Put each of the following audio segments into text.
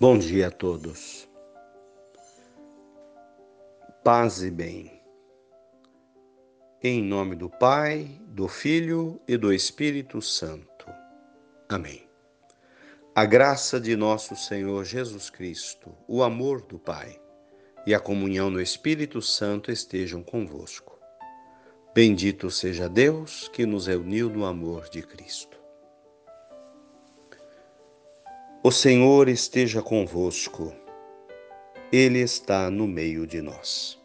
Bom dia a todos. Paz e bem. Em nome do Pai, do Filho e do Espírito Santo. Amém. A graça de nosso Senhor Jesus Cristo, o amor do Pai e a comunhão do Espírito Santo estejam convosco. Bendito seja Deus que nos reuniu no amor de Cristo. O Senhor esteja convosco, Ele está no meio de nós.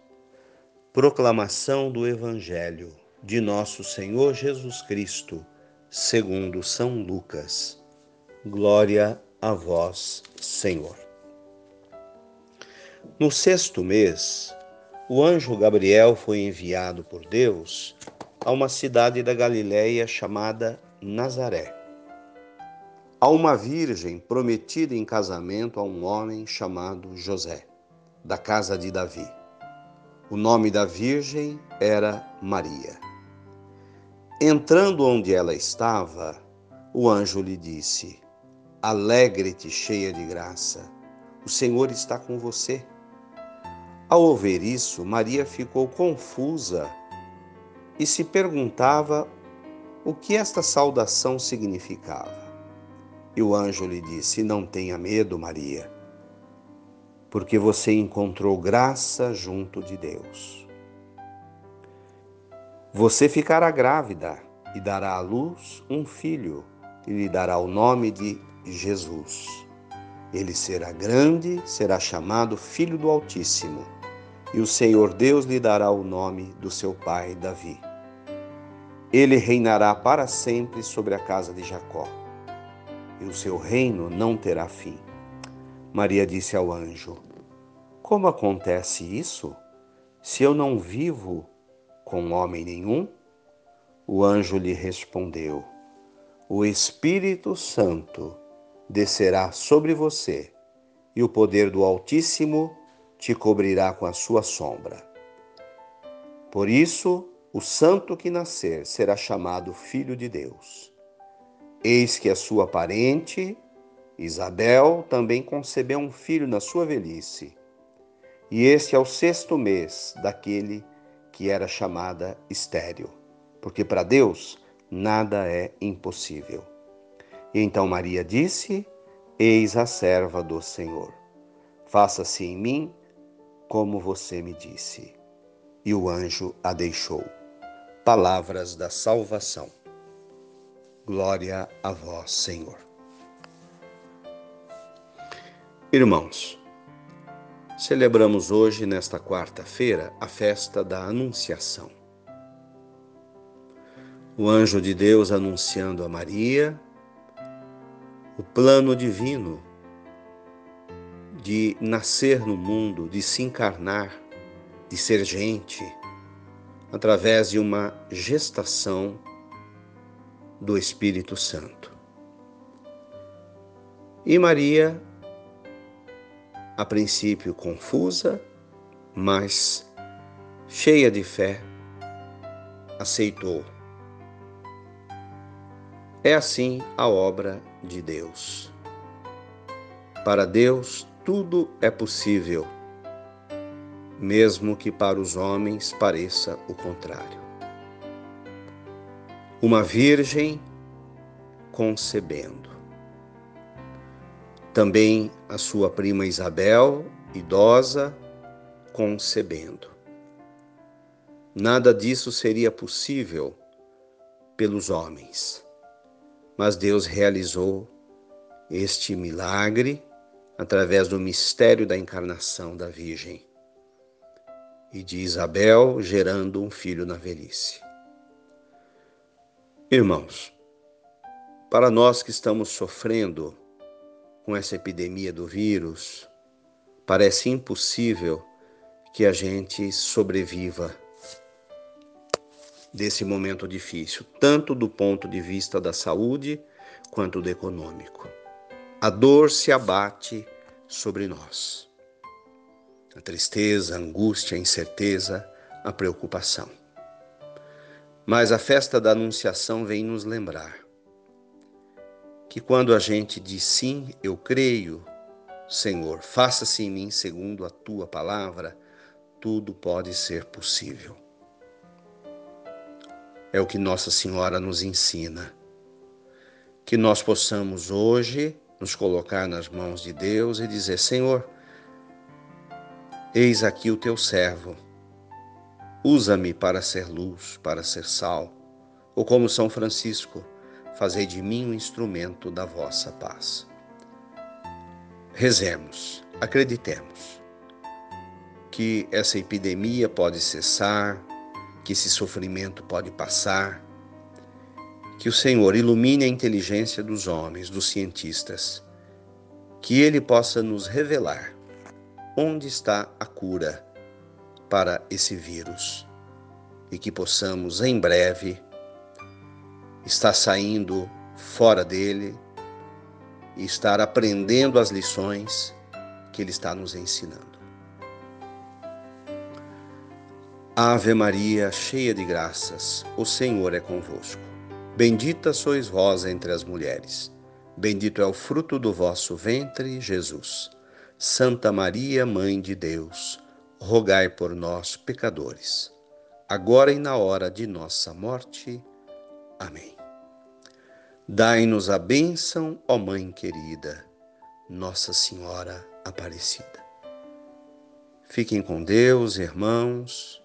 Proclamação do Evangelho de Nosso Senhor Jesus Cristo, segundo São Lucas. Glória a vós, Senhor. No sexto mês, o anjo Gabriel foi enviado por Deus a uma cidade da Galiléia chamada Nazaré a uma virgem prometida em casamento a um homem chamado José, da casa de Davi. O nome da virgem era Maria. Entrando onde ela estava, o anjo lhe disse: Alegre-te, cheia de graça, o Senhor está com você. Ao ouvir isso, Maria ficou confusa e se perguntava o que esta saudação significava. E o anjo lhe disse: Não tenha medo, Maria, porque você encontrou graça junto de Deus. Você ficará grávida e dará à luz um filho, e lhe dará o nome de Jesus. Ele será grande, será chamado Filho do Altíssimo, e o Senhor Deus lhe dará o nome do seu pai Davi. Ele reinará para sempre sobre a casa de Jacó e o seu reino não terá fim. Maria disse ao anjo: Como acontece isso, se eu não vivo com homem nenhum? O anjo lhe respondeu: O Espírito Santo descerá sobre você, e o poder do Altíssimo te cobrirá com a sua sombra. Por isso, o santo que nascer será chamado Filho de Deus. Eis que a sua parente, Isabel, também concebeu um filho na sua velhice. E este é o sexto mês daquele que era chamada estéril, porque para Deus nada é impossível. E então Maria disse: Eis a serva do Senhor. Faça-se em mim como você me disse. E o anjo a deixou. Palavras da salvação. Glória a vós, Senhor. Irmãos, celebramos hoje, nesta quarta-feira, a festa da Anunciação. O anjo de Deus anunciando a Maria o plano divino de nascer no mundo, de se encarnar, de ser gente, através de uma gestação do Espírito Santo. E Maria, a princípio confusa, mas cheia de fé, aceitou. É assim a obra de Deus. Para Deus tudo é possível, mesmo que para os homens pareça o contrário uma virgem concebendo. Também a sua prima Isabel, idosa, concebendo. Nada disso seria possível pelos homens, mas Deus realizou este milagre através do mistério da encarnação da Virgem e de Isabel gerando um filho na velhice. Irmãos, para nós que estamos sofrendo com essa epidemia do vírus, parece impossível que a gente sobreviva desse momento difícil, tanto do ponto de vista da saúde quanto do econômico. A dor se abate sobre nós. A tristeza, a angústia, a incerteza, a preocupação. Mas a festa da Anunciação vem nos lembrar que quando a gente diz sim, eu creio, Senhor, faça-se em mim segundo a tua palavra, tudo pode ser possível. É o que Nossa Senhora nos ensina. Que nós possamos hoje nos colocar nas mãos de Deus e dizer: Senhor, eis aqui o teu servo, usa-me para ser luz, para ser sal, ou como São Francisco, fazei de mim um instrumento da vossa paz. Rezemos, acreditemos que essa epidemia pode cessar, que esse sofrimento pode passar, que o Senhor ilumine a inteligência dos homens, dos cientistas, que Ele possa nos revelar onde está a cura para esse vírus e que possamos em breve estar saindo fora dele e estar aprendendo as lições que Ele está nos ensinando. Ave Maria, cheia de graças, o Senhor é convosco. Bendita sois vós entre as mulheres. Bendito é o fruto do vosso ventre, Jesus. Santa Maria, Mãe de Deus, rogai por nós, pecadores, agora e na hora de nossa morte. Amém. Dai-nos a bênção, ó Mãe querida, Nossa Senhora Aparecida. Fiquem com Deus, irmãos.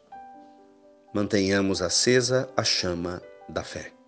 Mantenhamos acesa a chama da fé.